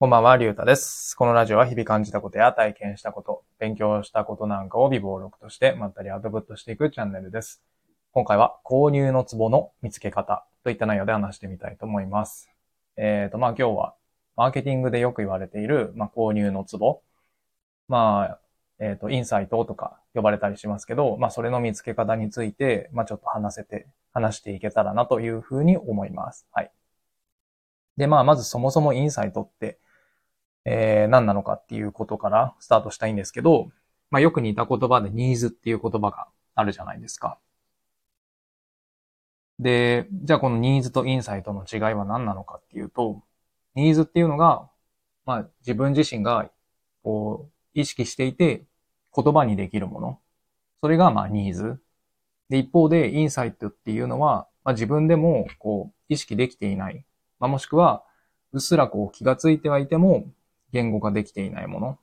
こんばんは、りゅうたです。このラジオは日々感じたことや体験したこと、勉強したことなんかを微暴録としてまったりアウトプットしていくチャンネルです。今回は購入のツボの見つけ方といった内容で話してみたいと思います。えっ、と、まあ今日はマーケティングでよく言われている、まあ、購入のツボ。まあ、えっ、と、インサイトとか呼ばれたりしますけど、まあそれの見つけ方について、まあちょっと話せて、話していけたらなというふうに思います。はい。で、まあまずそもそもインサイトって、えー何なのかっていうことからスタートしたいんですけど、まあよく似た言葉でニーズっていう言葉があるじゃないですか。で、じゃあこのニーズとインサイトの違いは何なのかっていうと、ニーズっていうのが、まあ自分自身がこう意識していて言葉にできるもの。それがまあニーズ。で、一方でインサイトっていうのは、まあ自分でもこう意識できていない。まあもしくは、うっすらこう気がついてはいても言語化できていないもの。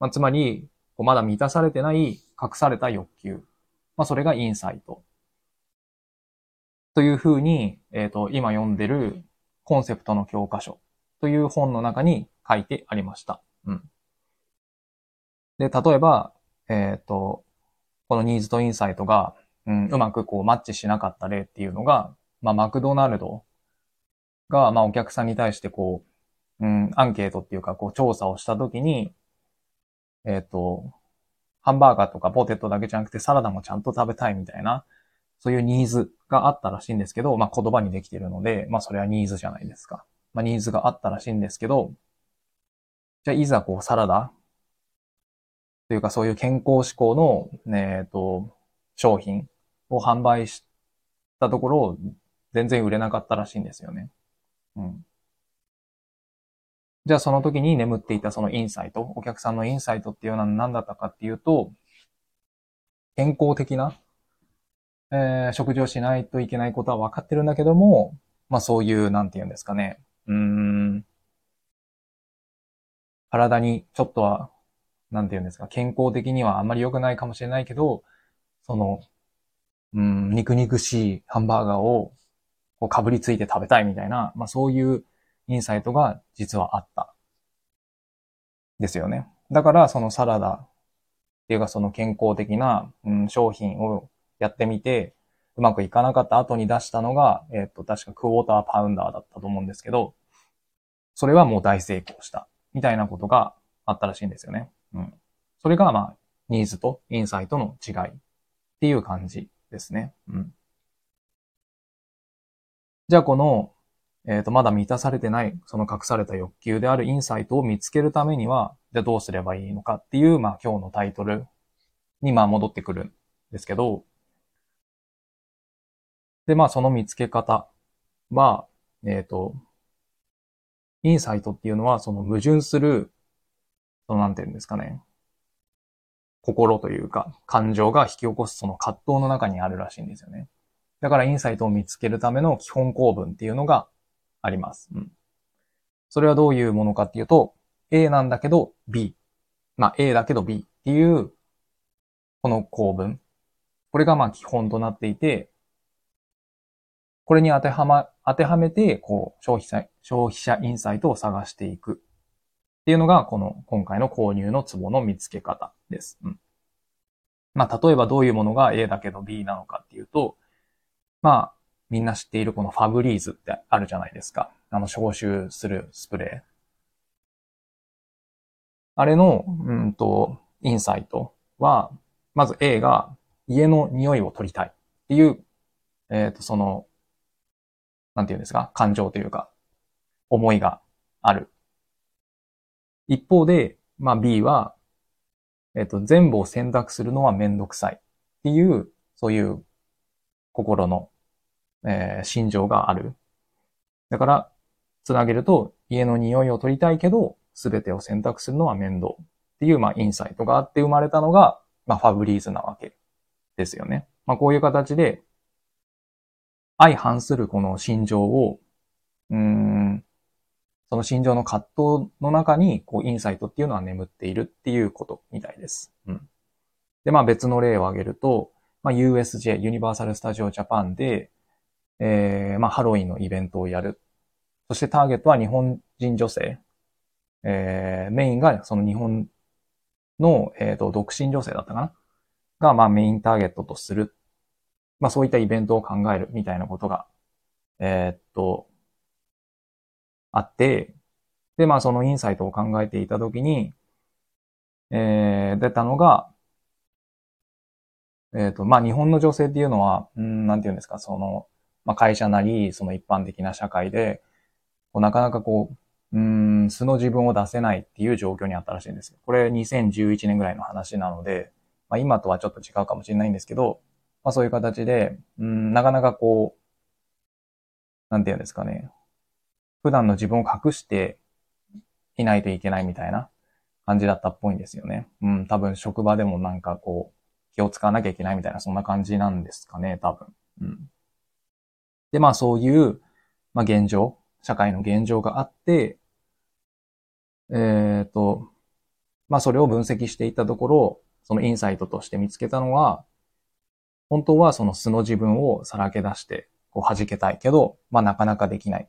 まあ、つまり、まだ満たされてない隠された欲求。まあ、それがインサイト。というふうに、えっ、と、今読んでるコンセプトの教科書という本の中に書いてありました。うん。で、例えば、えっ、と、このニーズとインサイトが、うん、うまくこうマッチしなかった例っていうのが、まあ、マクドナルドが、まあ、お客さんに対してこう、うん、アンケートっていうか、こう、調査をしたときに、えっ、と、ハンバーガーとかポテトだけじゃなくてサラダもちゃんと食べたいみたいな、そういうニーズがあったらしいんですけど、まあ言葉にできてるので、まあそれはニーズじゃないですか。まあニーズがあったらしいんですけど、じゃあいざこうサラダというかそういう健康志向の、えっ、と、商品を販売したところ、全然売れなかったらしいんですよね。うん。じゃあその時に眠っていたそのインサイト、お客さんのインサイトっていうのは何だったかっていうと、健康的な、えー食事をしないといけないことは分かってるんだけども、まあそういう、なんて言うんですかね。うん。体にちょっとは、なんて言うんですか、健康的にはあんまり良くないかもしれないけど、その、うん、肉肉しいハンバーガーをこうかぶりついて食べたいみたいな、まあそういうインサイトが実はあった。ですよね。だからそのサラダっていうかその健康的な、うん、商品をやってみて、うまくいかなかった後に出したのが、えっと、確かクォーターパウンダーだったと思うんですけど、それはもう大成功した。みたいなことがあったらしいんですよね。うん。それがまあ、ニーズとインサイトの違いっていう感じですね。うん。じゃあこの、えっ、と、まだ満たされてない、その隠された欲求であるインサイトを見つけるためには、じゃあどうすればいいのかっていう、まあ今日のタイトルにまあ戻ってくるんですけど、で、まあその見つけ方は、えっ、と、インサイトっていうのはその矛盾する、そのなんていうんですかね、心というか感情が引き起こすその葛藤の中にあるらしいんですよね。だからインサイトを見つけるための基本構文っていうのがあります。うん。それはどういうものかっていうと、A なんだけど B。まあ A だけど B っていう、この構文。これがまあ基本となっていて、これに当てはま、当てはめて、こう、消費者、消費者インサイトを探していく。っていうのが、この、今回の購入のツボの見つけ方です。うん。まあ、例えばどういうものが A だけど B なのかっていうと、まあ、みんな知っているこのファブリーズってあるじゃないですか。あの、消臭するスプレー。あれの、うんと、インサイトは、まず A が家の匂いを取りたいっていう、えっ、と、その、なんていうんですか、感情というか、思いがある。一方で、まあ B は、えっ、と、全部を選択するのはめんどくさいっていう、そういう心の、えー心情がある。だから、つなげると、家の匂いを取りたいけど、すべてを選択するのは面倒っていう、まあ、インサイトがあって生まれたのが、まあ、ファブリーズなわけですよね。まあ、こういう形で、相反するこの心情を、うん、その心情の葛藤の中に、こう、インサイトっていうのは眠っているっていうことみたいです。うん。で、まあ別の例を挙げると、まあ USJ、ユニバーサル・スタジオ・ジャパンで、えー、まあハロウィンのイベントをやる。そしてターゲットは日本人女性。えー、メインがその日本の、えっ、ー、と、独身女性だったかな？が、まあメインターゲットとする。まあそういったイベントを考える。みたいなことが、えー、っと、あって、で、まあそのインサイトを考えていたときに、えー、出たのが、えっ、と、まあ日本の女性っていうのは、うん、なんていうんですか、その、まあ会社なり、その一般的な社会で、こうなかなかこう、うん、素の自分を出せないっていう状況にあったらしいんですよ。これ2011年ぐらいの話なので、まあ今とはちょっと違うかもしれないんですけど、まあそういう形で、うん、なかなかこう、なんていうんですかね、普段の自分を隠していないといけないみたいな感じだったっぽいんですよね。うん、多分職場でもなんかこう、気を使わなきゃいけないみたいな、そんな感じなんですかね、多分。うん。で、まあそういう、まあ現状、社会の現状があって、えっ、ー、と、まあそれを分析していったところ、そのインサイトとして見つけたのは、本当はその素の自分をさらけ出して、こう弾けたいけど、まあなかなかできない。っ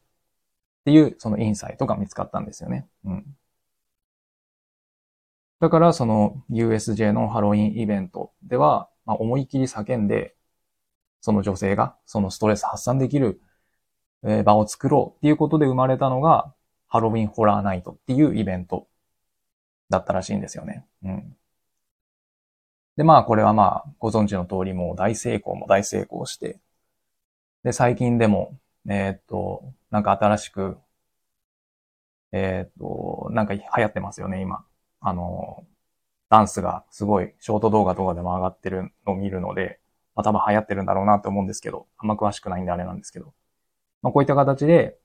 ていう、そのインサイトが見つかったんですよね。うん。だから、その USJ のハロウィンイベントでは、まあ、思い切り叫んで、その女性がそのストレス発散できる場を作ろうっていうことで生まれたのが、ハロウィンホラーナイトっていうイベントだったらしいんですよね。うん。で、まあ、これはまあ、ご存知の通りもう大成功も大成功して、で、最近でも、えー、っと、なんか新しく、えー、っと、なんか流行ってますよね、今。あの、ダンスがすごいショート動画とかでも上がってるのを見るので、まあ多分流行ってるんだろうなと思うんですけど、あんま詳しくないんであれなんですけど。まあこういった形で、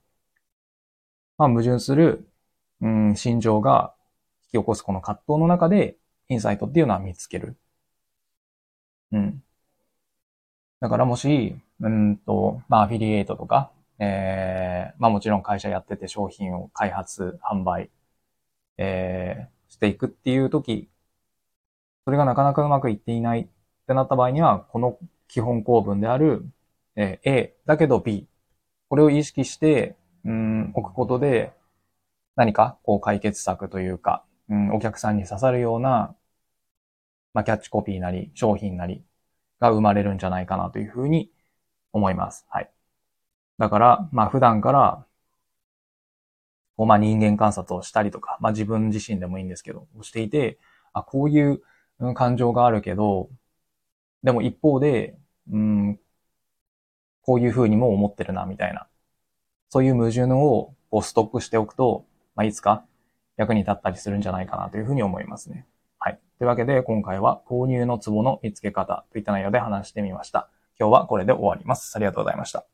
まあ矛盾する、うん、心情が引き起こすこの葛藤の中で、インサイトっていうのは見つける。うん。だからもし、うんと、まあアフィリエイトとか、えー、まあもちろん会社やってて商品を開発、販売、えー、していくっていう時、それがなかなかうまくいっていないってなった場合には、この基本構文である、えー、A だけど B。これを意識して、うん、置くことで、何かこう解決策というか、うん、お客さんに刺さるような、まあ、キャッチコピーなり、商品なりが生まれるんじゃないかなというふうに思います。はい。だから、まあ普段から、こうまあ人間観察をしたりとか、まあ自分自身でもいいんですけど、をしていて、あ、こういう感情があるけど、でも一方で、うん、こういうふうにも思ってるな、みたいな。そういう矛盾をこうストックしておくと、まあ、いつか役に立ったりするんじゃないかなというふうに思いますね。はい。というわけで、今回は購入のツボの見つけ方といった内容で話してみました。今日はこれで終わります。ありがとうございました。